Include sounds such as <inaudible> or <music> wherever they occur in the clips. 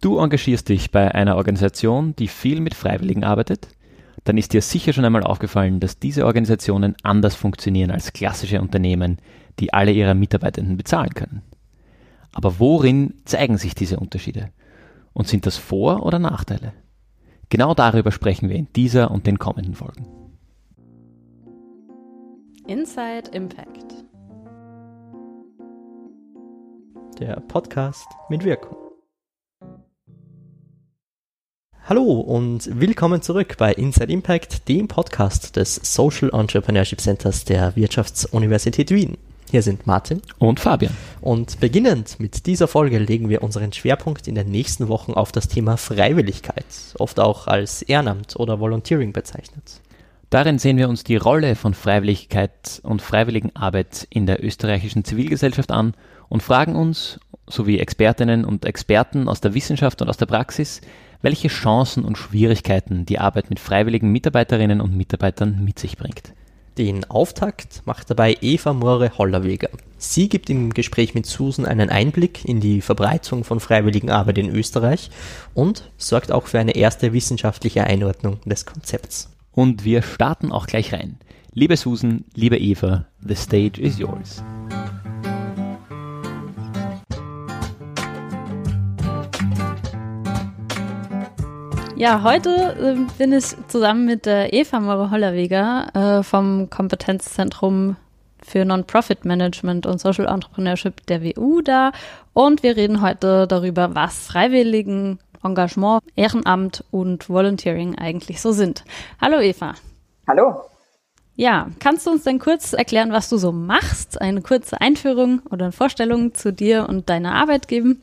Du engagierst dich bei einer Organisation, die viel mit Freiwilligen arbeitet? Dann ist dir sicher schon einmal aufgefallen, dass diese Organisationen anders funktionieren als klassische Unternehmen, die alle ihre Mitarbeitenden bezahlen können. Aber worin zeigen sich diese Unterschiede? Und sind das Vor- oder Nachteile? Genau darüber sprechen wir in dieser und den kommenden Folgen. Inside Impact. Der Podcast mit Wirkung. Hallo und willkommen zurück bei Inside Impact, dem Podcast des Social Entrepreneurship Centers der Wirtschaftsuniversität Wien. Hier sind Martin und Fabian. Und beginnend mit dieser Folge legen wir unseren Schwerpunkt in den nächsten Wochen auf das Thema Freiwilligkeit, oft auch als Ehrenamt oder Volunteering bezeichnet. Darin sehen wir uns die Rolle von Freiwilligkeit und Freiwilligenarbeit in der österreichischen Zivilgesellschaft an und fragen uns, sowie Expertinnen und Experten aus der Wissenschaft und aus der Praxis, welche Chancen und Schwierigkeiten die Arbeit mit freiwilligen Mitarbeiterinnen und Mitarbeitern mit sich bringt. Den Auftakt macht dabei Eva Moore-Hollerweger. Sie gibt im Gespräch mit Susan einen Einblick in die Verbreitung von freiwilligen Arbeit in Österreich und sorgt auch für eine erste wissenschaftliche Einordnung des Konzepts. Und wir starten auch gleich rein. Liebe Susan, liebe Eva, the stage is yours. Ja, heute äh, bin ich zusammen mit der Eva Maurer-Hollerweger äh, vom Kompetenzzentrum für Non-Profit Management und Social Entrepreneurship der WU da und wir reden heute darüber, was Freiwilligen Engagement, Ehrenamt und Volunteering eigentlich so sind. Hallo Eva. Hallo. Ja, kannst du uns denn kurz erklären, was du so machst? Eine kurze Einführung oder eine Vorstellung zu dir und deiner Arbeit geben?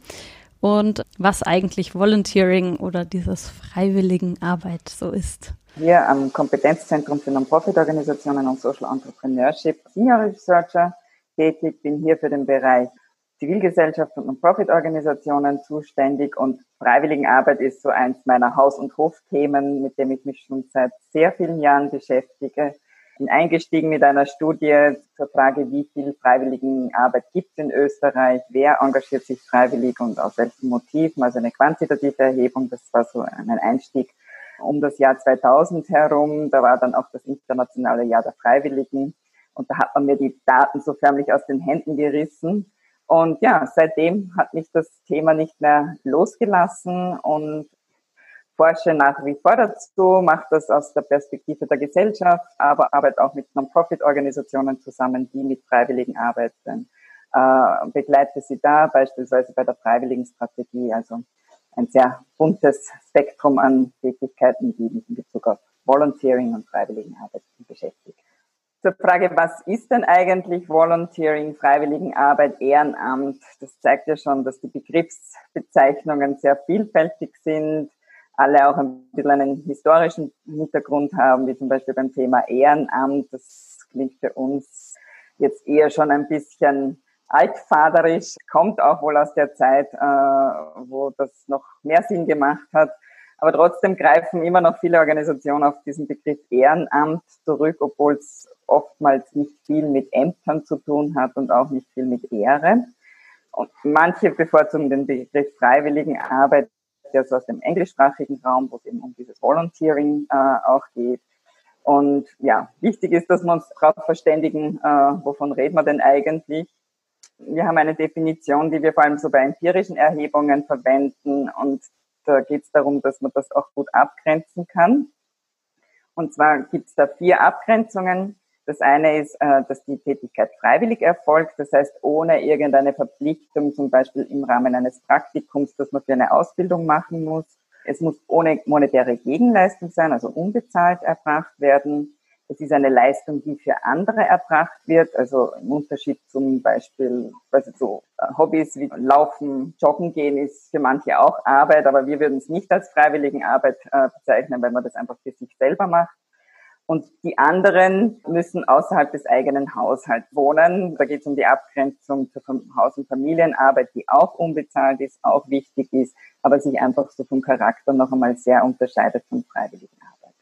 Und was eigentlich Volunteering oder dieses Freiwilligenarbeit so ist. Hier am Kompetenzzentrum für Non-Profit-Organisationen und Social Entrepreneurship Senior Researcher tätig, bin hier für den Bereich Zivilgesellschaft und Non-Profit-Organisationen zuständig und Freiwilligenarbeit ist so eins meiner Haus- und Hofthemen, mit dem ich mich schon seit sehr vielen Jahren beschäftige bin eingestiegen mit einer Studie zur Frage, wie viel Freiwilligenarbeit gibt es in Österreich, wer engagiert sich freiwillig und aus welchen Motiven, also eine quantitative Erhebung, das war so ein Einstieg um das Jahr 2000 herum, da war dann auch das internationale Jahr der Freiwilligen. Und da hat man mir die Daten so förmlich aus den Händen gerissen. Und ja, seitdem hat mich das Thema nicht mehr losgelassen. Und forsche nach wie vor dazu, mache das aus der Perspektive der Gesellschaft, aber arbeite auch mit Non-Profit-Organisationen zusammen, die mit Freiwilligen arbeiten. Äh, begleite sie da beispielsweise bei der Freiwilligenstrategie, also ein sehr buntes Spektrum an Tätigkeiten, die mich in Bezug auf Volunteering und Freiwilligenarbeit beschäftigt. Zur Frage, was ist denn eigentlich Volunteering, Freiwilligenarbeit, Ehrenamt? Das zeigt ja schon, dass die Begriffsbezeichnungen sehr vielfältig sind alle auch ein bisschen einen historischen Hintergrund haben, wie zum Beispiel beim Thema Ehrenamt. Das klingt für uns jetzt eher schon ein bisschen altfaderisch, kommt auch wohl aus der Zeit, äh, wo das noch mehr Sinn gemacht hat. Aber trotzdem greifen immer noch viele Organisationen auf diesen Begriff Ehrenamt zurück, obwohl es oftmals nicht viel mit Ämtern zu tun hat und auch nicht viel mit Ehre. Und manche bevorzugen den Begriff Freiwilligenarbeit, der ist aus dem englischsprachigen Raum, wo es eben um dieses Volunteering äh, auch geht. Und ja, wichtig ist, dass wir uns darauf verständigen, äh, wovon reden wir denn eigentlich. Wir haben eine Definition, die wir vor allem so bei empirischen Erhebungen verwenden. Und da geht es darum, dass man das auch gut abgrenzen kann. Und zwar gibt es da vier Abgrenzungen. Das eine ist, äh, dass die Tätigkeit freiwillig erfolgt, das heißt ohne irgendeine Verpflichtung, zum Beispiel im Rahmen eines Praktikums, dass man für eine Ausbildung machen muss. Es muss ohne monetäre Gegenleistung sein, also unbezahlt erbracht werden. Es ist eine Leistung, die für andere erbracht wird, also im Unterschied zum Beispiel, also so äh, Hobbys wie Laufen, Joggen gehen ist für manche auch Arbeit, aber wir würden es nicht als Freiwilligenarbeit äh, bezeichnen, weil man das einfach für sich selber macht. Und die anderen müssen außerhalb des eigenen Haushalts wohnen. Da geht es um die Abgrenzung zur Haus- und Familienarbeit, die auch unbezahlt ist, auch wichtig ist, aber sich einfach so vom Charakter noch einmal sehr unterscheidet von freiwilligen Arbeit.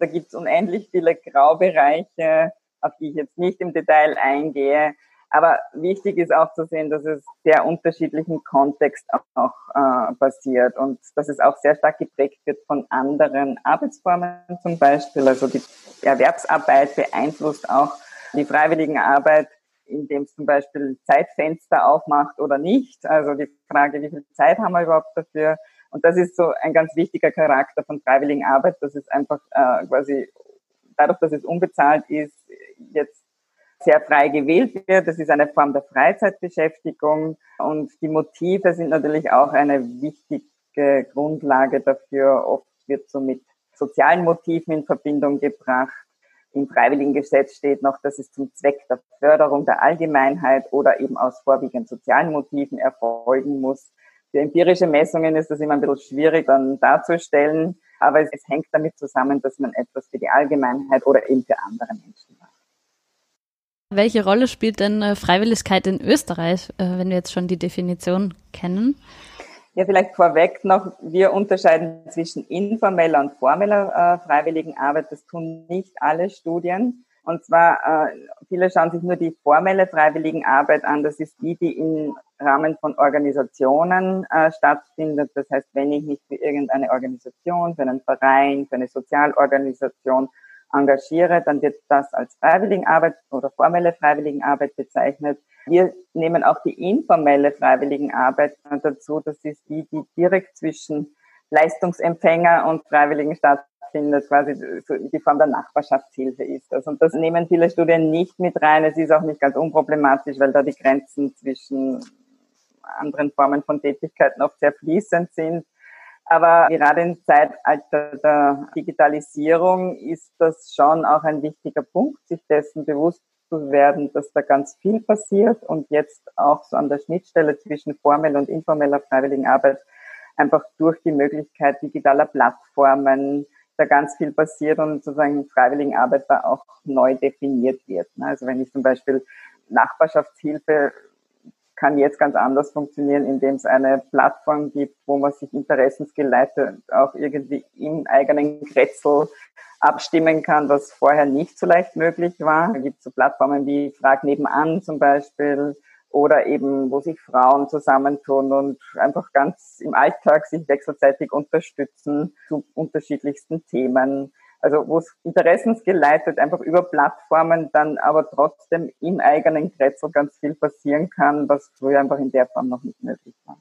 Da gibt es unendlich viele Graubereiche, auf die ich jetzt nicht im Detail eingehe. Aber wichtig ist auch zu sehen, dass es sehr unterschiedlichen Kontext auch äh, passiert und dass es auch sehr stark geprägt wird von anderen Arbeitsformen zum Beispiel. Also die Erwerbsarbeit beeinflusst auch die freiwillige Arbeit, indem es zum Beispiel Zeitfenster aufmacht oder nicht. Also die Frage, wie viel Zeit haben wir überhaupt dafür? Und das ist so ein ganz wichtiger Charakter von freiwilligen Arbeit, dass es einfach äh, quasi dadurch, dass es unbezahlt ist, jetzt sehr frei gewählt wird. Das ist eine Form der Freizeitbeschäftigung und die Motive sind natürlich auch eine wichtige Grundlage dafür. Oft wird so mit sozialen Motiven in Verbindung gebracht. Im freiwilligen Gesetz steht noch, dass es zum Zweck der Förderung der Allgemeinheit oder eben aus vorwiegend sozialen Motiven erfolgen muss. Für empirische Messungen ist das immer ein bisschen schwierig dann darzustellen, aber es, es hängt damit zusammen, dass man etwas für die Allgemeinheit oder eben für andere Menschen macht. Welche Rolle spielt denn äh, Freiwilligkeit in Österreich, äh, wenn wir jetzt schon die Definition kennen? Ja, vielleicht vorweg noch, wir unterscheiden zwischen informeller und formeller äh, freiwilligen Arbeit. Das tun nicht alle Studien. Und zwar, äh, viele schauen sich nur die formelle freiwilligen Arbeit an. Das ist die, die im Rahmen von Organisationen stattfindet. Das heißt, wenn ich mich für irgendeine Organisation, für einen Verein, für eine Sozialorganisation engagiere, dann wird das als Freiwilligenarbeit oder formelle Freiwilligenarbeit bezeichnet. Wir nehmen auch die informelle Freiwilligenarbeit dazu. Das ist die, die direkt zwischen Leistungsempfänger und Freiwilligen stattfindet, quasi die Form der Nachbarschaftshilfe ist das. Und das nehmen viele Studien nicht mit rein. Es ist auch nicht ganz unproblematisch, weil da die Grenzen zwischen anderen Formen von Tätigkeiten oft sehr fließend sind. Aber gerade im Zeitalter der Digitalisierung ist das schon auch ein wichtiger Punkt, sich dessen bewusst zu werden, dass da ganz viel passiert und jetzt auch so an der Schnittstelle zwischen formeller und informeller freiwilligen Arbeit einfach durch die Möglichkeit digitaler Plattformen da ganz viel passiert und sozusagen freiwilligen Arbeit da auch neu definiert wird. Also wenn ich zum Beispiel Nachbarschaftshilfe kann jetzt ganz anders funktionieren, indem es eine Plattform gibt, wo man sich interessensgeleitet auch irgendwie im eigenen Kretzel abstimmen kann, was vorher nicht so leicht möglich war. Da gibt es so Plattformen wie Frag nebenan zum Beispiel oder eben, wo sich Frauen zusammentun und einfach ganz im Alltag sich wechselseitig unterstützen zu unterschiedlichsten Themen. Also wo es interessensgeleitet einfach über Plattformen dann aber trotzdem im eigenen Kretzel ganz viel passieren kann, was früher einfach in der Form noch nicht möglich war.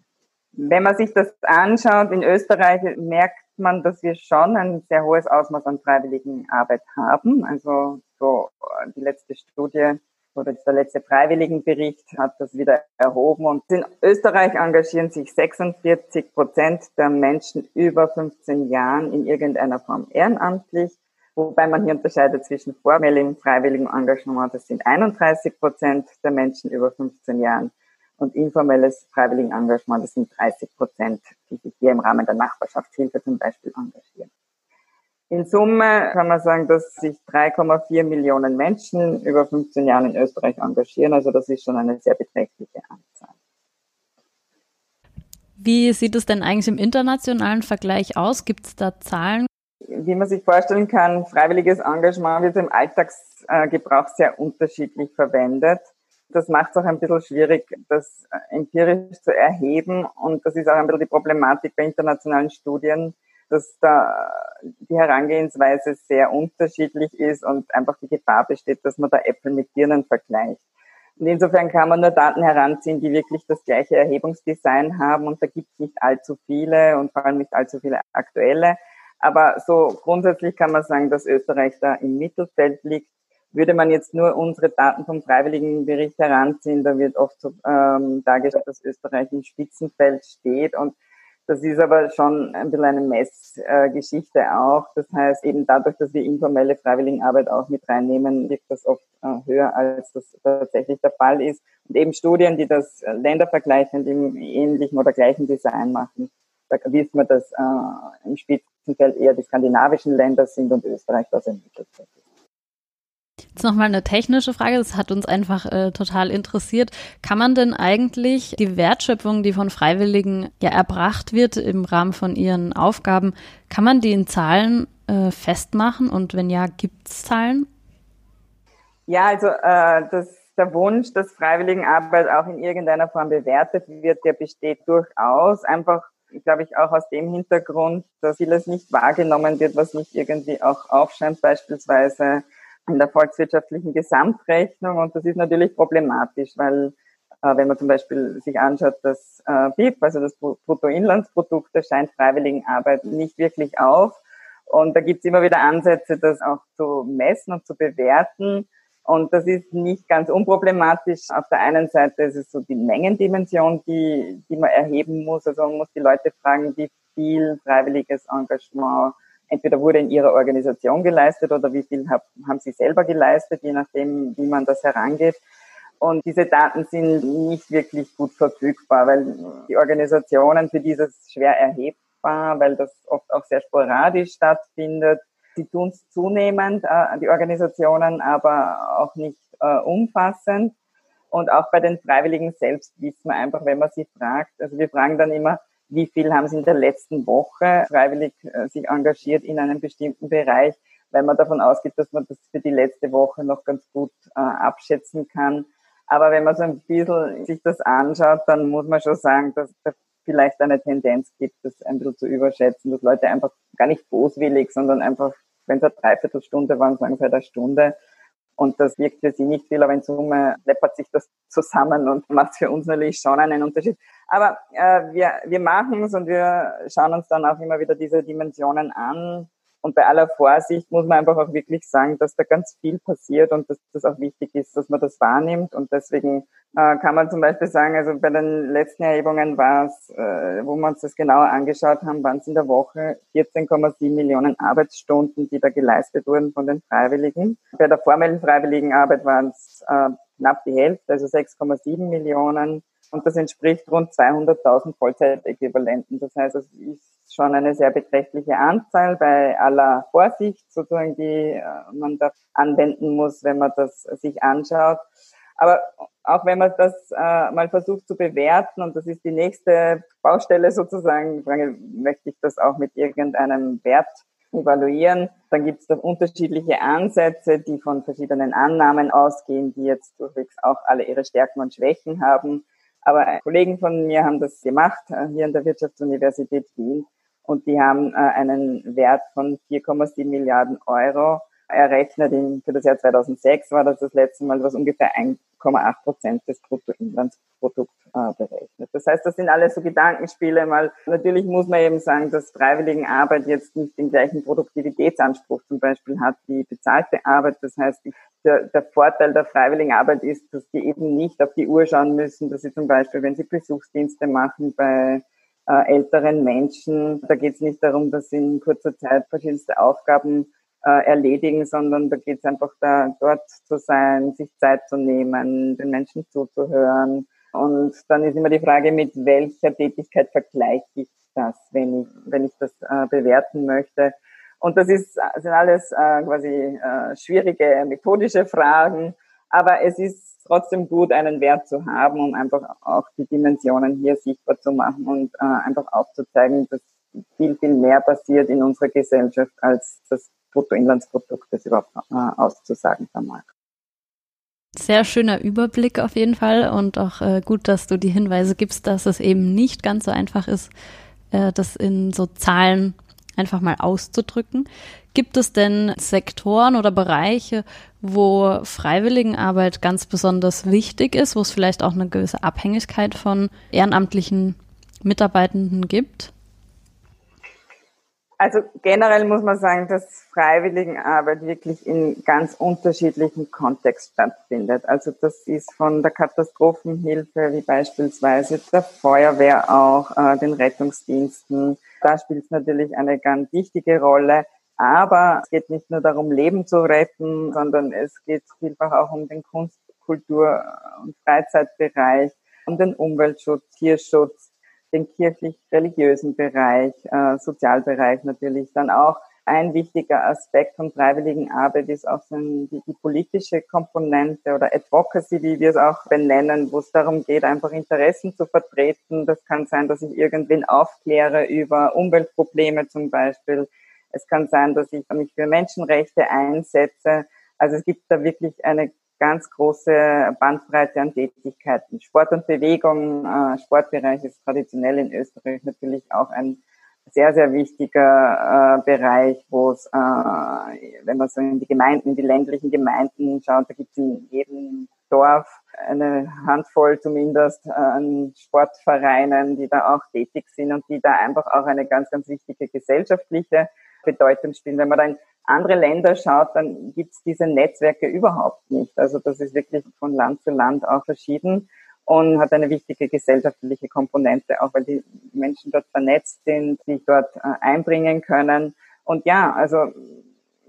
Wenn man sich das anschaut, in Österreich merkt man, dass wir schon ein sehr hohes Ausmaß an freiwilligen Arbeit haben. Also so die letzte Studie oder der letzte Freiwilligenbericht hat das wieder erhoben. Und in Österreich engagieren sich 46 Prozent der Menschen über 15 Jahren in irgendeiner Form ehrenamtlich. Wobei man hier unterscheidet zwischen formellem freiwilligem Engagement. Das sind 31 Prozent der Menschen über 15 Jahren. Und informelles freiwilligen Engagement, das sind 30 Prozent, die sich hier im Rahmen der Nachbarschaftshilfe zum Beispiel engagieren. In Summe kann man sagen, dass sich 3,4 Millionen Menschen über 15 Jahre in Österreich engagieren. Also das ist schon eine sehr beträchtliche Anzahl. Wie sieht es denn eigentlich im internationalen Vergleich aus? Gibt es da Zahlen? Wie man sich vorstellen kann, freiwilliges Engagement wird im Alltagsgebrauch sehr unterschiedlich verwendet. Das macht es auch ein bisschen schwierig, das empirisch zu erheben. Und das ist auch ein bisschen die Problematik bei internationalen Studien dass da die Herangehensweise sehr unterschiedlich ist und einfach die Gefahr besteht, dass man da Äpfel mit Birnen vergleicht. Und insofern kann man nur Daten heranziehen, die wirklich das gleiche Erhebungsdesign haben und da gibt es nicht allzu viele und vor allem nicht allzu viele aktuelle. Aber so grundsätzlich kann man sagen, dass Österreich da im Mittelfeld liegt. Würde man jetzt nur unsere Daten vom Freiwilligenbericht heranziehen, da wird oft so ähm, dargestellt, dass Österreich im Spitzenfeld steht und das ist aber schon ein bisschen eine Messgeschichte auch. Das heißt, eben dadurch, dass wir informelle Freiwilligenarbeit auch mit reinnehmen, liegt das oft äh, höher, als das tatsächlich der Fall ist. Und eben Studien, die das ländervergleichend im ähnlichen oder gleichen Design machen, da wissen wir, dass äh, im Spitzenfeld eher die skandinavischen Länder sind und Österreich das Mittelfeld ist. Jetzt nochmal eine technische Frage, das hat uns einfach äh, total interessiert. Kann man denn eigentlich die Wertschöpfung, die von Freiwilligen ja erbracht wird im Rahmen von ihren Aufgaben, kann man die in Zahlen äh, festmachen und wenn ja, gibt es Zahlen? Ja, also äh, das der Wunsch, dass Freiwilligenarbeit auch in irgendeiner Form bewertet wird, der besteht durchaus. Einfach, glaube ich, auch aus dem Hintergrund, dass vieles nicht wahrgenommen wird, was nicht irgendwie auch aufscheint, beispielsweise in der volkswirtschaftlichen Gesamtrechnung. Und das ist natürlich problematisch, weil äh, wenn man zum Beispiel sich anschaut, das äh, BIP, also das Bruttoinlandsprodukt, das scheint Freiwilligenarbeit nicht wirklich auf. Und da gibt es immer wieder Ansätze, das auch zu messen und zu bewerten. Und das ist nicht ganz unproblematisch. Auf der einen Seite ist es so die Mengendimension, die, die man erheben muss. Also man muss die Leute fragen, wie viel freiwilliges Engagement entweder wurde in ihrer Organisation geleistet oder wie viel hab, haben sie selber geleistet, je nachdem, wie man das herangeht. Und diese Daten sind nicht wirklich gut verfügbar, weil die Organisationen für dieses schwer erhebbar, weil das oft auch sehr sporadisch stattfindet. Sie tun es zunehmend, äh, die Organisationen, aber auch nicht äh, umfassend. Und auch bei den Freiwilligen selbst wissen wir einfach, wenn man sie fragt, also wir fragen dann immer, wie viel haben sie in der letzten Woche freiwillig äh, sich engagiert in einem bestimmten Bereich, weil man davon ausgeht, dass man das für die letzte Woche noch ganz gut äh, abschätzen kann. Aber wenn man so ein bisschen sich das anschaut, dann muss man schon sagen, dass da vielleicht eine Tendenz gibt, das ein bisschen zu überschätzen, dass Leute einfach gar nicht boswillig, sondern einfach, wenn es eine Dreiviertelstunde waren, sagen sie halt eine Stunde. Und das wirkt für sie nicht viel, aber in Summe läppert sich das zusammen und macht für uns natürlich schon einen Unterschied. Aber äh, wir, wir machen es und wir schauen uns dann auch immer wieder diese Dimensionen an. Und bei aller Vorsicht muss man einfach auch wirklich sagen, dass da ganz viel passiert und dass das auch wichtig ist, dass man das wahrnimmt. Und deswegen äh, kann man zum Beispiel sagen, also bei den letzten Erhebungen war es, äh, wo wir uns das genauer angeschaut haben, waren es in der Woche 14,7 Millionen Arbeitsstunden, die da geleistet wurden von den Freiwilligen. Bei der formellen Freiwilligenarbeit waren es äh, knapp die Hälfte, also 6,7 Millionen. Und das entspricht rund 200.000 Vollzeitäquivalenten. Das heißt, es ist schon eine sehr beträchtliche Anzahl bei aller Vorsicht, sozusagen, die äh, man da anwenden muss, wenn man das sich anschaut. Aber auch wenn man das äh, mal versucht zu bewerten, und das ist die nächste Baustelle sozusagen, möchte ich das auch mit irgendeinem Wert evaluieren. Dann gibt es da unterschiedliche Ansätze, die von verschiedenen Annahmen ausgehen, die jetzt durchwegs auch alle ihre Stärken und Schwächen haben. Aber Kollegen von mir haben das gemacht äh, hier an der Wirtschaftsuniversität Wien. Und die haben äh, einen Wert von 4,7 Milliarden Euro errechnet. Für das Jahr 2006 war das das letzte Mal, was ungefähr 1,8 Prozent des Bruttoinlandsprodukts äh, berechnet. Das heißt, das sind alles so Gedankenspiele. Mal natürlich muss man eben sagen, dass Freiwilligenarbeit jetzt nicht den gleichen Produktivitätsanspruch zum Beispiel hat wie bezahlte Arbeit. Das heißt, der, der Vorteil der Freiwilligenarbeit ist, dass die eben nicht auf die Uhr schauen müssen, dass sie zum Beispiel, wenn sie Besuchsdienste machen bei äh, älteren Menschen, da geht es nicht darum, dass sie in kurzer Zeit verschiedenste Aufgaben äh, erledigen, sondern da geht es einfach da, dort zu sein, sich Zeit zu nehmen, den Menschen zuzuhören. Und dann ist immer die Frage, mit welcher Tätigkeit vergleiche ich das, wenn ich, wenn ich das äh, bewerten möchte. Und das ist, sind alles äh, quasi äh, schwierige methodische Fragen, aber es ist trotzdem gut, einen Wert zu haben, um einfach auch die Dimensionen hier sichtbar zu machen und äh, einfach aufzuzeigen, dass viel, viel mehr passiert in unserer Gesellschaft, als das Bruttoinlandsprodukt das überhaupt äh, auszusagen vermag. Sehr schöner Überblick auf jeden Fall und auch äh, gut, dass du die Hinweise gibst, dass es eben nicht ganz so einfach ist, äh, das in so Zahlen einfach mal auszudrücken. Gibt es denn Sektoren oder Bereiche, wo Freiwilligenarbeit ganz besonders wichtig ist, wo es vielleicht auch eine gewisse Abhängigkeit von ehrenamtlichen Mitarbeitenden gibt? Also generell muss man sagen, dass Freiwilligenarbeit wirklich in ganz unterschiedlichen Kontext stattfindet. Also das ist von der Katastrophenhilfe wie beispielsweise der Feuerwehr auch, äh, den Rettungsdiensten. Da spielt es natürlich eine ganz wichtige Rolle. Aber es geht nicht nur darum, Leben zu retten, sondern es geht vielfach auch um den Kunst, Kultur und Freizeitbereich, um den Umweltschutz, Tierschutz, den kirchlich-religiösen Bereich, äh, Sozialbereich natürlich. Dann auch ein wichtiger Aspekt von freiwilligen Arbeit ist auch die, die, politische Komponente oder Advocacy, wie wir es auch benennen, wo es darum geht, einfach Interessen zu vertreten. Das kann sein, dass ich irgendwen aufkläre über Umweltprobleme zum Beispiel. Es kann sein, dass ich mich für Menschenrechte einsetze. Also es gibt da wirklich eine ganz große Bandbreite an Tätigkeiten. Sport und Bewegung, äh, Sportbereich ist traditionell in Österreich natürlich auch ein sehr, sehr wichtiger äh, Bereich, wo es, äh, wenn man so in die Gemeinden, die ländlichen Gemeinden schaut, da gibt es in jedem Dorf eine Handvoll zumindest äh, an Sportvereinen, die da auch tätig sind und die da einfach auch eine ganz, ganz wichtige gesellschaftliche Bedeutung spielen. Wenn man da in andere Länder schaut, dann gibt es diese Netzwerke überhaupt nicht. Also das ist wirklich von Land zu Land auch verschieden und hat eine wichtige gesellschaftliche Komponente, auch weil die Menschen dort vernetzt sind, sich dort äh, einbringen können. Und ja, also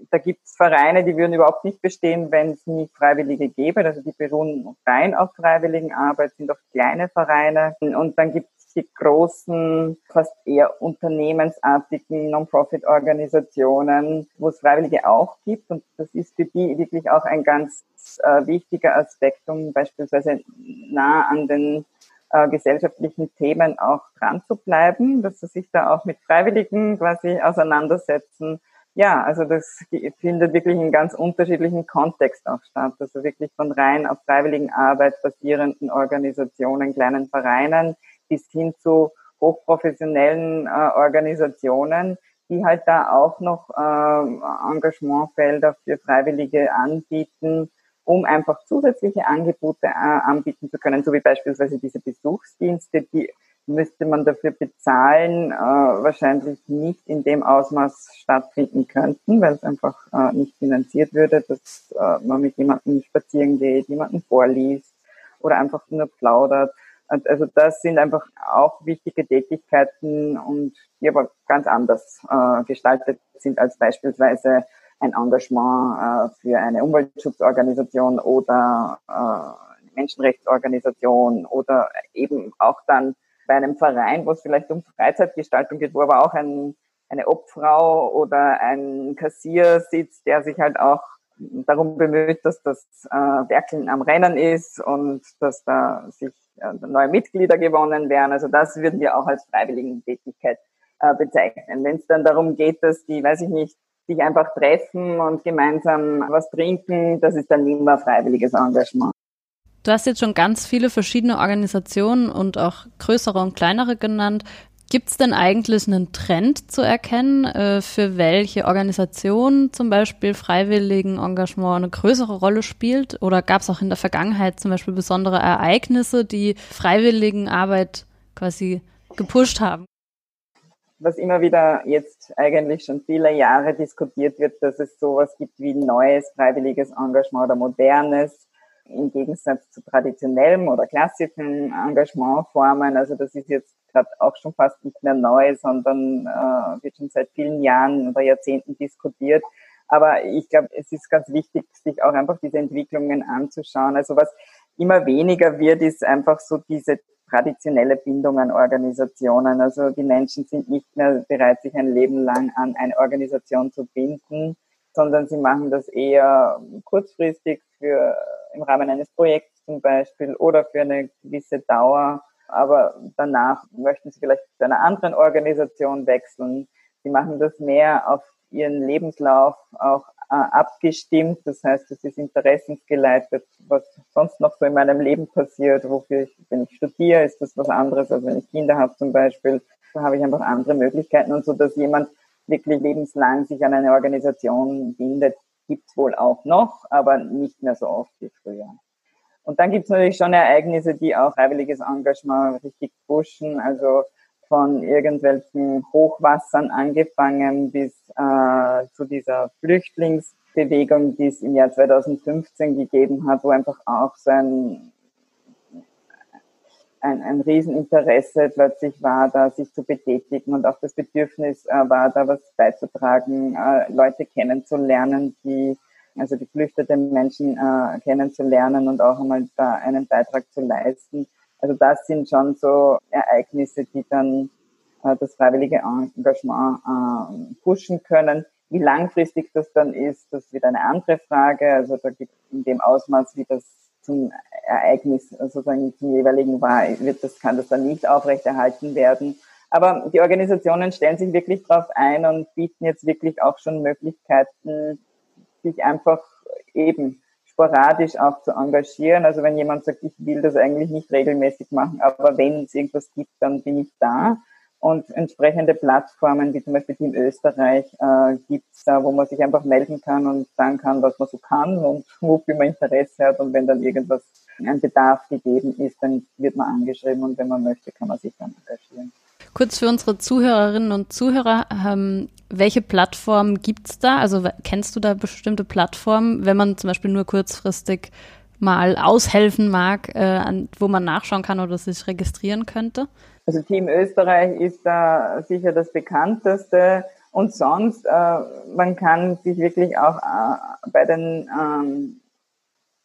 da gibt es Vereine, die würden überhaupt nicht bestehen, wenn es nicht Freiwillige gäbe. Also die beruhen rein auf Freiwilligenarbeit, sind oft kleine Vereine. Und dann gibt es die großen, fast eher unternehmensartigen Non-Profit-Organisationen, wo es Freiwillige auch gibt. Und das ist für die wirklich auch ein ganz äh, wichtiger Aspekt, um beispielsweise nah an den äh, gesellschaftlichen Themen auch dran zu bleiben, dass sie sich da auch mit Freiwilligen quasi auseinandersetzen ja, also das findet wirklich in ganz unterschiedlichen Kontext auch statt. Also wirklich von rein auf freiwilligen Arbeit basierenden Organisationen, kleinen Vereinen bis hin zu hochprofessionellen äh, Organisationen, die halt da auch noch äh, Engagementfelder für Freiwillige anbieten, um einfach zusätzliche Angebote äh, anbieten zu können, so wie beispielsweise diese Besuchsdienste, die müsste man dafür bezahlen, äh, wahrscheinlich nicht in dem Ausmaß stattfinden könnten, weil es einfach äh, nicht finanziert würde, dass äh, man mit jemandem spazieren geht, jemanden vorliest oder einfach nur plaudert. Also das sind einfach auch wichtige Tätigkeiten und die aber ganz anders äh, gestaltet sind als beispielsweise ein Engagement äh, für eine Umweltschutzorganisation oder äh, Menschenrechtsorganisation oder eben auch dann bei einem Verein, wo es vielleicht um Freizeitgestaltung geht, wo aber auch ein, eine Obfrau oder ein Kassier sitzt, der sich halt auch darum bemüht, dass das äh, Werkeln am Rennen ist und dass da sich neue Mitglieder gewonnen werden. Also das würden wir auch als Freiwilligentätigkeit äh, bezeichnen. Wenn es dann darum geht, dass die, weiß ich nicht, sich einfach treffen und gemeinsam was trinken, das ist dann immer freiwilliges Engagement. Du hast jetzt schon ganz viele verschiedene Organisationen und auch größere und kleinere genannt. Gibt es denn eigentlich einen Trend zu erkennen, äh, für welche Organisation zum Beispiel freiwilligen Engagement eine größere Rolle spielt? Oder gab es auch in der Vergangenheit zum Beispiel besondere Ereignisse, die freiwilligen Arbeit quasi gepusht haben? Was immer wieder jetzt eigentlich schon viele Jahre diskutiert wird, dass es sowas gibt wie neues freiwilliges Engagement oder modernes im Gegensatz zu traditionellem oder klassischen Engagementformen. Also das ist jetzt gerade auch schon fast nicht mehr neu, sondern äh, wird schon seit vielen Jahren oder Jahrzehnten diskutiert. Aber ich glaube, es ist ganz wichtig, sich auch einfach diese Entwicklungen anzuschauen. Also was immer weniger wird, ist einfach so diese traditionelle Bindung an Organisationen. Also die Menschen sind nicht mehr bereit, sich ein Leben lang an eine Organisation zu binden, sondern sie machen das eher kurzfristig für im Rahmen eines Projekts zum Beispiel oder für eine gewisse Dauer. Aber danach möchten sie vielleicht zu einer anderen Organisation wechseln. Sie machen das mehr auf ihren Lebenslauf auch äh, abgestimmt. Das heißt, es ist interessensgeleitet, was sonst noch so in meinem Leben passiert, wofür ich, wenn ich studiere, ist das was anderes, als wenn ich Kinder habe zum Beispiel. Da habe ich einfach andere Möglichkeiten und so, dass jemand wirklich lebenslang sich an eine Organisation bindet, gibt's wohl auch noch, aber nicht mehr so oft wie früher. Und dann gibt's natürlich schon Ereignisse, die auch freiwilliges Engagement richtig pushen, also von irgendwelchen Hochwassern angefangen bis äh, zu dieser Flüchtlingsbewegung, die es im Jahr 2015 gegeben hat, wo einfach auch so ein ein, ein Rieseninteresse plötzlich war, da sich zu betätigen und auch das Bedürfnis äh, war, da was beizutragen, äh, Leute kennenzulernen, die, also die geflüchteten Menschen äh, kennenzulernen und auch einmal da einen Beitrag zu leisten. Also das sind schon so Ereignisse, die dann äh, das freiwillige Engagement äh, pushen können. Wie langfristig das dann ist, das wieder eine andere Frage. Also da gibt in dem Ausmaß, wie das zum Ereignis sozusagen zum jeweiligen war, wird das, kann das dann nicht aufrechterhalten werden. Aber die Organisationen stellen sich wirklich darauf ein und bieten jetzt wirklich auch schon Möglichkeiten, sich einfach eben sporadisch auch zu engagieren. Also wenn jemand sagt, ich will das eigentlich nicht regelmäßig machen, aber wenn es irgendwas gibt, dann bin ich da. Und entsprechende Plattformen, wie zum Beispiel Team Österreich, äh, gibt es da, wo man sich einfach melden kann und sagen kann, was man so kann und <laughs> wofür man Interesse hat. Und wenn dann irgendwas, ein Bedarf gegeben ist, dann wird man angeschrieben und wenn man möchte, kann man sich dann engagieren. Kurz für unsere Zuhörerinnen und Zuhörer, ähm, welche Plattform gibt es da? Also kennst du da bestimmte Plattformen, wenn man zum Beispiel nur kurzfristig mal aushelfen mag, äh, an, wo man nachschauen kann oder sich registrieren könnte? Also Team Österreich ist da sicher das bekannteste. Und sonst, äh, man kann sich wirklich auch äh, bei den ähm,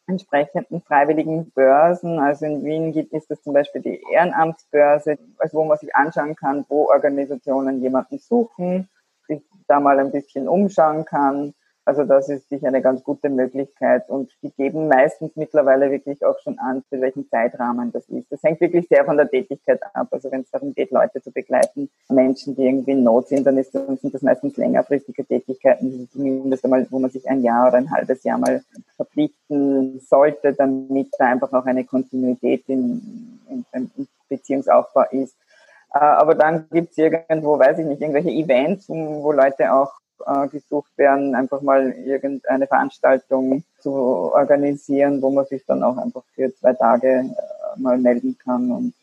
entsprechenden freiwilligen Börsen, also in Wien gibt es das zum Beispiel die Ehrenamtsbörse, also wo man sich anschauen kann, wo Organisationen jemanden suchen, sich da mal ein bisschen umschauen kann also das ist sicher eine ganz gute Möglichkeit und die geben meistens mittlerweile wirklich auch schon an, für welchen Zeitrahmen das ist. Das hängt wirklich sehr von der Tätigkeit ab. Also wenn es darum geht, Leute zu begleiten, Menschen, die irgendwie in Not sind, dann, ist, sind das meistens längerfristige Tätigkeiten, zumindest einmal, wo man sich ein Jahr oder ein halbes Jahr mal verpflichten sollte, damit da einfach auch eine Kontinuität in, in, im Beziehungsaufbau ist. Äh, aber dann gibt es irgendwo, weiß ich nicht, irgendwelche Events, wo Leute auch äh, gesucht werden, einfach mal irgendeine Veranstaltung zu organisieren, wo man sich dann auch einfach für zwei Tage äh, mal melden kann und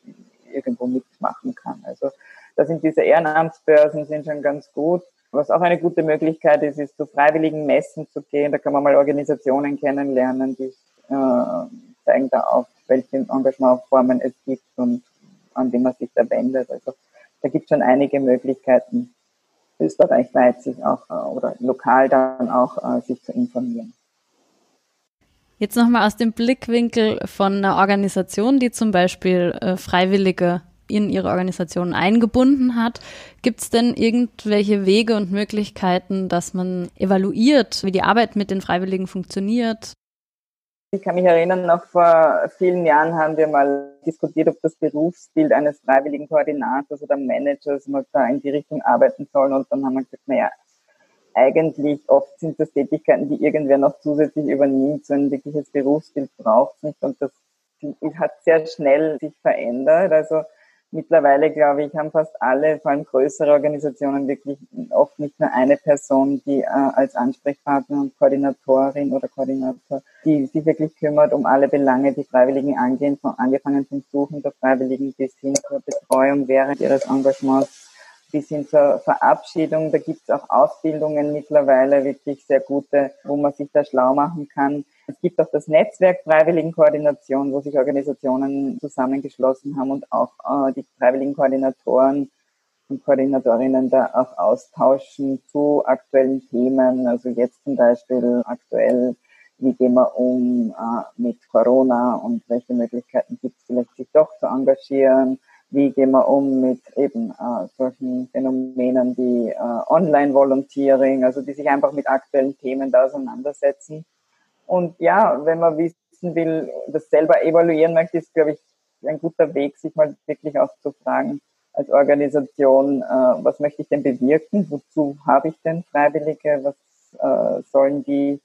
irgendwo mitmachen kann. Also da sind diese Ehrenamtsbörsen sind schon ganz gut. Was auch eine gute Möglichkeit ist, ist zu freiwilligen Messen zu gehen. Da kann man mal Organisationen kennenlernen, die äh, zeigen da auf, welche Engagementformen es gibt und an die man sich da wendet. Also da gibt es schon einige Möglichkeiten österreichweit sich auch äh, oder lokal dann auch äh, sich zu informieren. Jetzt nochmal aus dem Blickwinkel von einer Organisation, die zum Beispiel äh, Freiwillige in ihre Organisation eingebunden hat. Gibt es denn irgendwelche Wege und Möglichkeiten, dass man evaluiert, wie die Arbeit mit den Freiwilligen funktioniert? Ich kann mich erinnern, noch vor vielen Jahren haben wir mal diskutiert, ob das Berufsbild eines freiwilligen Koordinators oder Managers mal da in die Richtung arbeiten soll. Und dann haben wir gesagt, naja, eigentlich oft sind das Tätigkeiten, die irgendwer noch zusätzlich übernimmt. So ein wirkliches Berufsbild braucht es nicht. Und das hat sehr schnell sich verändert. Also mittlerweile, glaube ich, haben fast alle, vor allem größere Organisationen, wirklich oft nicht nur eine Person, die äh, als Ansprechpartner und Koordinatorin oder Koordinator, die sich wirklich kümmert um alle Belange, die Freiwilligen angehen, von angefangen vom Suchen der Freiwilligen bis hin zur Betreuung während ihres Engagements bis hin zur Verabschiedung. Da gibt es auch Ausbildungen mittlerweile, wirklich sehr gute, wo man sich da schlau machen kann. Es gibt auch das Netzwerk Freiwilligenkoordination, wo sich Organisationen zusammengeschlossen haben und auch äh, die freiwilligen Koordinatoren und Koordinatorinnen da auch austauschen zu aktuellen Themen. Also jetzt zum Beispiel aktuell, wie gehen wir um äh, mit Corona und welche Möglichkeiten gibt es vielleicht, sich doch zu engagieren. Wie gehen wir um mit eben äh, solchen Phänomenen wie äh, Online-Volunteering, also die sich einfach mit aktuellen Themen da auseinandersetzen. Und ja, wenn man wissen will, das selber evaluieren möchte, ist, glaube ich, ein guter Weg, sich mal wirklich auch zu fragen, als Organisation, äh, was möchte ich denn bewirken? Wozu habe ich denn Freiwillige? Was äh, sollen die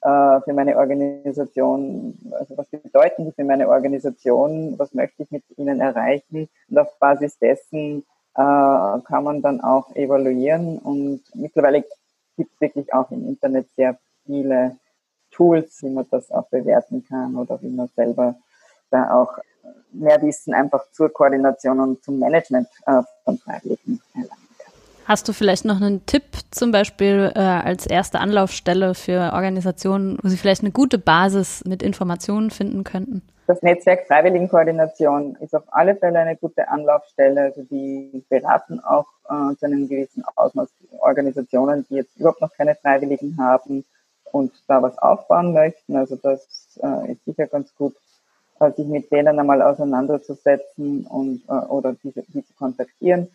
äh, für meine Organisation, also was bedeuten die für meine Organisation? Was möchte ich mit ihnen erreichen? Und auf Basis dessen äh, kann man dann auch evaluieren. Und mittlerweile gibt es wirklich auch im Internet sehr viele Tools, wie man das auch bewerten kann oder wie man selber da auch mehr Wissen einfach zur Koordination und zum Management äh, von Freiwilligen erlangen kann. Hast du vielleicht noch einen Tipp, zum Beispiel äh, als erste Anlaufstelle für Organisationen, wo sie vielleicht eine gute Basis mit Informationen finden könnten? Das Netzwerk Freiwilligenkoordination ist auf alle Fälle eine gute Anlaufstelle. Also die beraten auch äh, zu einem gewissen Ausmaß Organisationen, die jetzt überhaupt noch keine Freiwilligen haben und da was aufbauen möchten. Also das äh, ist sicher ganz gut, äh, sich mit denen einmal auseinanderzusetzen und äh, oder diese, die zu kontaktieren.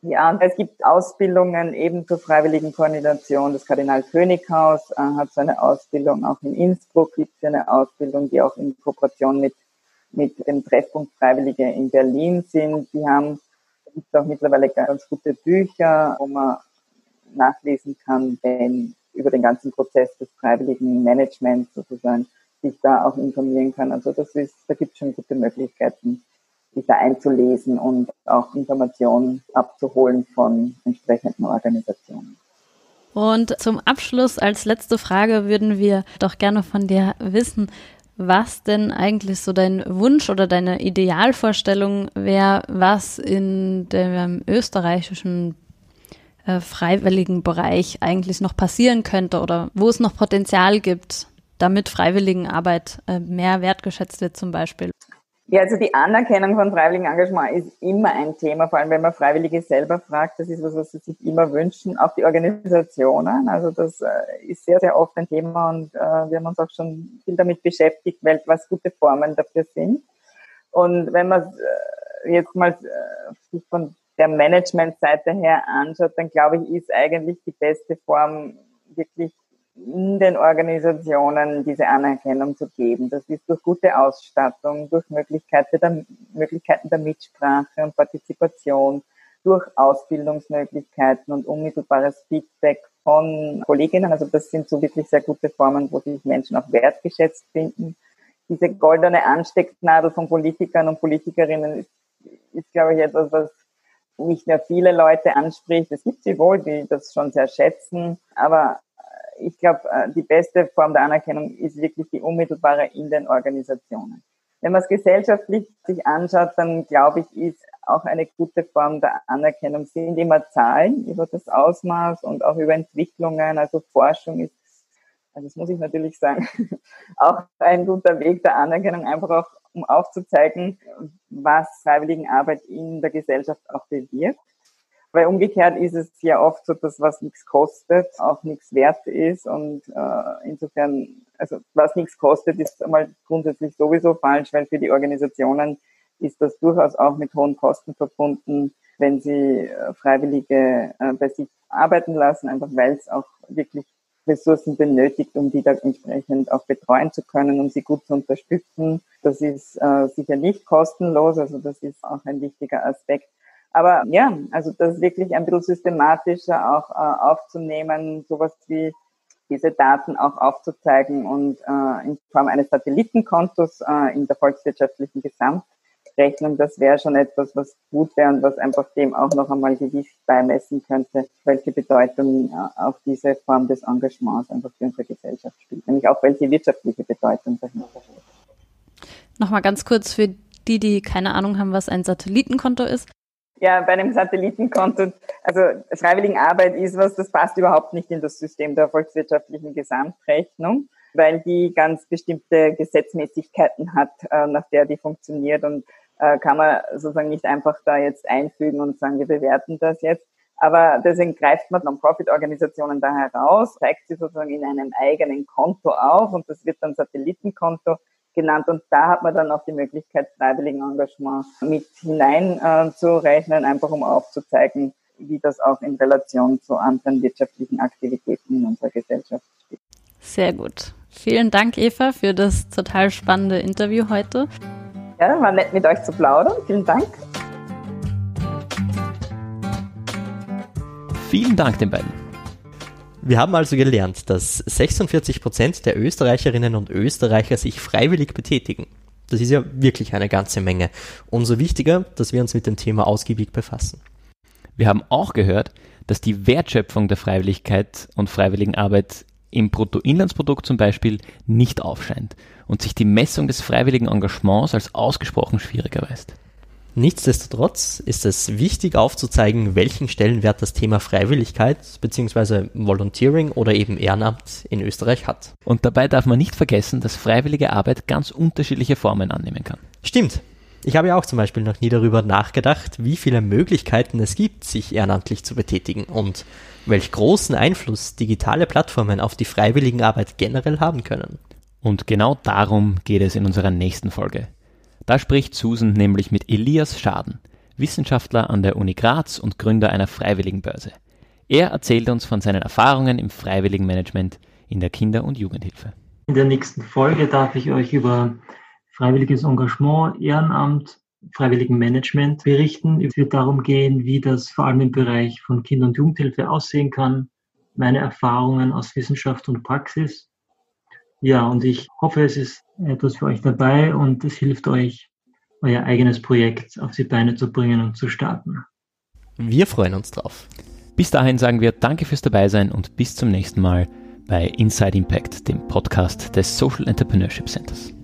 Ja, es gibt Ausbildungen eben zur freiwilligen Koordination. Das Kardinal Könighaus äh, hat so eine Ausbildung, auch in Innsbruck gibt es eine Ausbildung, die auch in Kooperation mit, mit dem Treffpunkt Freiwillige in Berlin sind. Die haben, gibt auch mittlerweile ganz gute Bücher, wo man nachlesen kann, wenn über den ganzen Prozess des freiwilligen Managements sozusagen, sich da auch informieren kann. Also das ist, da gibt es schon gute Möglichkeiten, sich da einzulesen und auch Informationen abzuholen von entsprechenden Organisationen. Und zum Abschluss als letzte Frage würden wir doch gerne von dir wissen, was denn eigentlich so dein Wunsch oder deine Idealvorstellung wäre, was in dem österreichischen äh, freiwilligen Bereich eigentlich noch passieren könnte oder wo es noch Potenzial gibt, damit Freiwilligenarbeit äh, mehr wertgeschätzt wird zum Beispiel. Ja, also die Anerkennung von freiwilligem Engagement ist immer ein Thema, vor allem wenn man Freiwillige selber fragt. Das ist was, was sie sich immer wünschen. Auch die Organisationen. Also das äh, ist sehr, sehr oft ein Thema und wir haben uns auch schon viel damit beschäftigt, was gute Formen dafür sind. Und wenn man jetzt mal sich von der Managementseite her anschaut, dann glaube ich, ist eigentlich die beste Form wirklich in den Organisationen diese Anerkennung zu geben. Das ist durch gute Ausstattung, durch Möglichkeiten der, Möglichkeiten der Mitsprache und Partizipation, durch Ausbildungsmöglichkeiten und unmittelbares Feedback von Kolleginnen. Also das sind so wirklich sehr gute Formen, wo sich Menschen auch wertgeschätzt finden. Diese goldene Anstecknadel von Politikern und Politikerinnen ist, ist glaube ich, etwas, was nicht mehr viele Leute anspricht. Es gibt sie wohl, die das schon sehr schätzen, aber ich glaube, äh, die beste Form der Anerkennung ist wirklich die unmittelbare in den Organisationen. Wenn man es gesellschaftlich sich anschaut, dann glaube ich, ist auch eine gute Form der Anerkennung sind immer Zahlen über das Ausmaß und auch über Entwicklungen. Also Forschung ist, also das muss ich natürlich sagen, <laughs> auch ein guter Weg der Anerkennung, einfach auch um aufzuzeigen, was Freiwilligenarbeit in der Gesellschaft auch bewirkt. Weil umgekehrt ist es ja oft so, dass was nichts kostet, auch nichts wert ist. Und äh, insofern, also was nichts kostet, ist einmal grundsätzlich sowieso falsch, weil für die Organisationen ist das durchaus auch mit hohen Kosten verbunden, wenn sie äh, Freiwillige äh, bei sich arbeiten lassen, einfach weil es auch wirklich Ressourcen benötigt, um die da entsprechend auch betreuen zu können, um sie gut zu unterstützen. Das ist äh, sicher nicht kostenlos, also das ist auch ein wichtiger Aspekt. Aber ja, also das wirklich ein bisschen systematischer auch äh, aufzunehmen, sowas wie diese Daten auch aufzuzeigen und äh, in Form eines Satellitenkontos äh, in der volkswirtschaftlichen Gesamtrechnung, das wäre schon etwas, was gut wäre und was einfach dem auch noch einmal Gewicht beimessen könnte, welche Bedeutung äh, auch diese Form des Engagements einfach für unsere Gesellschaft spielt, nämlich auch welche wirtschaftliche Bedeutung dahinter steht. Nochmal ganz kurz für die, die keine Ahnung haben, was ein Satellitenkonto ist. Ja, bei einem Satellitenkonto, also Freiwilligenarbeit ist was, das passt überhaupt nicht in das System der volkswirtschaftlichen Gesamtrechnung, weil die ganz bestimmte Gesetzmäßigkeiten hat, äh, nach der die funktioniert und äh, kann man sozusagen nicht einfach da jetzt einfügen und sagen, wir bewerten das jetzt. Aber deswegen greift man Non-Profit-Organisationen da heraus, zeigt sie sozusagen in einem eigenen Konto auf und das wird dann Satellitenkonto genannt. Und da hat man dann auch die Möglichkeit, freiwilligen Engagement mit hineinzurechnen, äh, einfach um aufzuzeigen, wie das auch in Relation zu anderen wirtschaftlichen Aktivitäten in unserer Gesellschaft steht. Sehr gut. Vielen Dank, Eva, für das total spannende Interview heute. Ja, war nett mit euch zu plaudern. Vielen Dank. Vielen Dank den beiden. Wir haben also gelernt, dass 46 Prozent der Österreicherinnen und Österreicher sich freiwillig betätigen. Das ist ja wirklich eine ganze Menge. Umso wichtiger, dass wir uns mit dem Thema ausgiebig befassen. Wir haben auch gehört, dass die Wertschöpfung der Freiwilligkeit und Freiwilligenarbeit im Bruttoinlandsprodukt zum Beispiel nicht aufscheint und sich die Messung des freiwilligen Engagements als ausgesprochen schwierig erweist. Nichtsdestotrotz ist es wichtig aufzuzeigen, welchen Stellenwert das Thema Freiwilligkeit bzw. Volunteering oder eben Ehrenamt in Österreich hat. Und dabei darf man nicht vergessen, dass freiwillige Arbeit ganz unterschiedliche Formen annehmen kann. Stimmt. Ich habe ja auch zum Beispiel noch nie darüber nachgedacht, wie viele Möglichkeiten es gibt, sich ehrenamtlich zu betätigen und welch großen Einfluss digitale Plattformen auf die Freiwilligenarbeit generell haben können. Und genau darum geht es in unserer nächsten Folge. Da spricht Susan nämlich mit Elias Schaden, Wissenschaftler an der Uni Graz und Gründer einer Freiwilligenbörse. Er erzählt uns von seinen Erfahrungen im Freiwilligenmanagement in der Kinder- und Jugendhilfe. In der nächsten Folge darf ich euch über freiwilliges Engagement, Ehrenamt, Freiwilligenmanagement berichten. Es wird darum gehen, wie das vor allem im Bereich von Kinder- und Jugendhilfe aussehen kann, meine Erfahrungen aus Wissenschaft und Praxis Ja, und ich hoffe, es ist etwas für euch dabei und es hilft euch, euer eigenes Projekt auf die Beine zu bringen und zu starten. Wir freuen uns drauf. Bis dahin sagen wir Danke fürs Dabeisein und bis zum nächsten Mal bei Inside Impact, dem Podcast des Social Entrepreneurship Centers.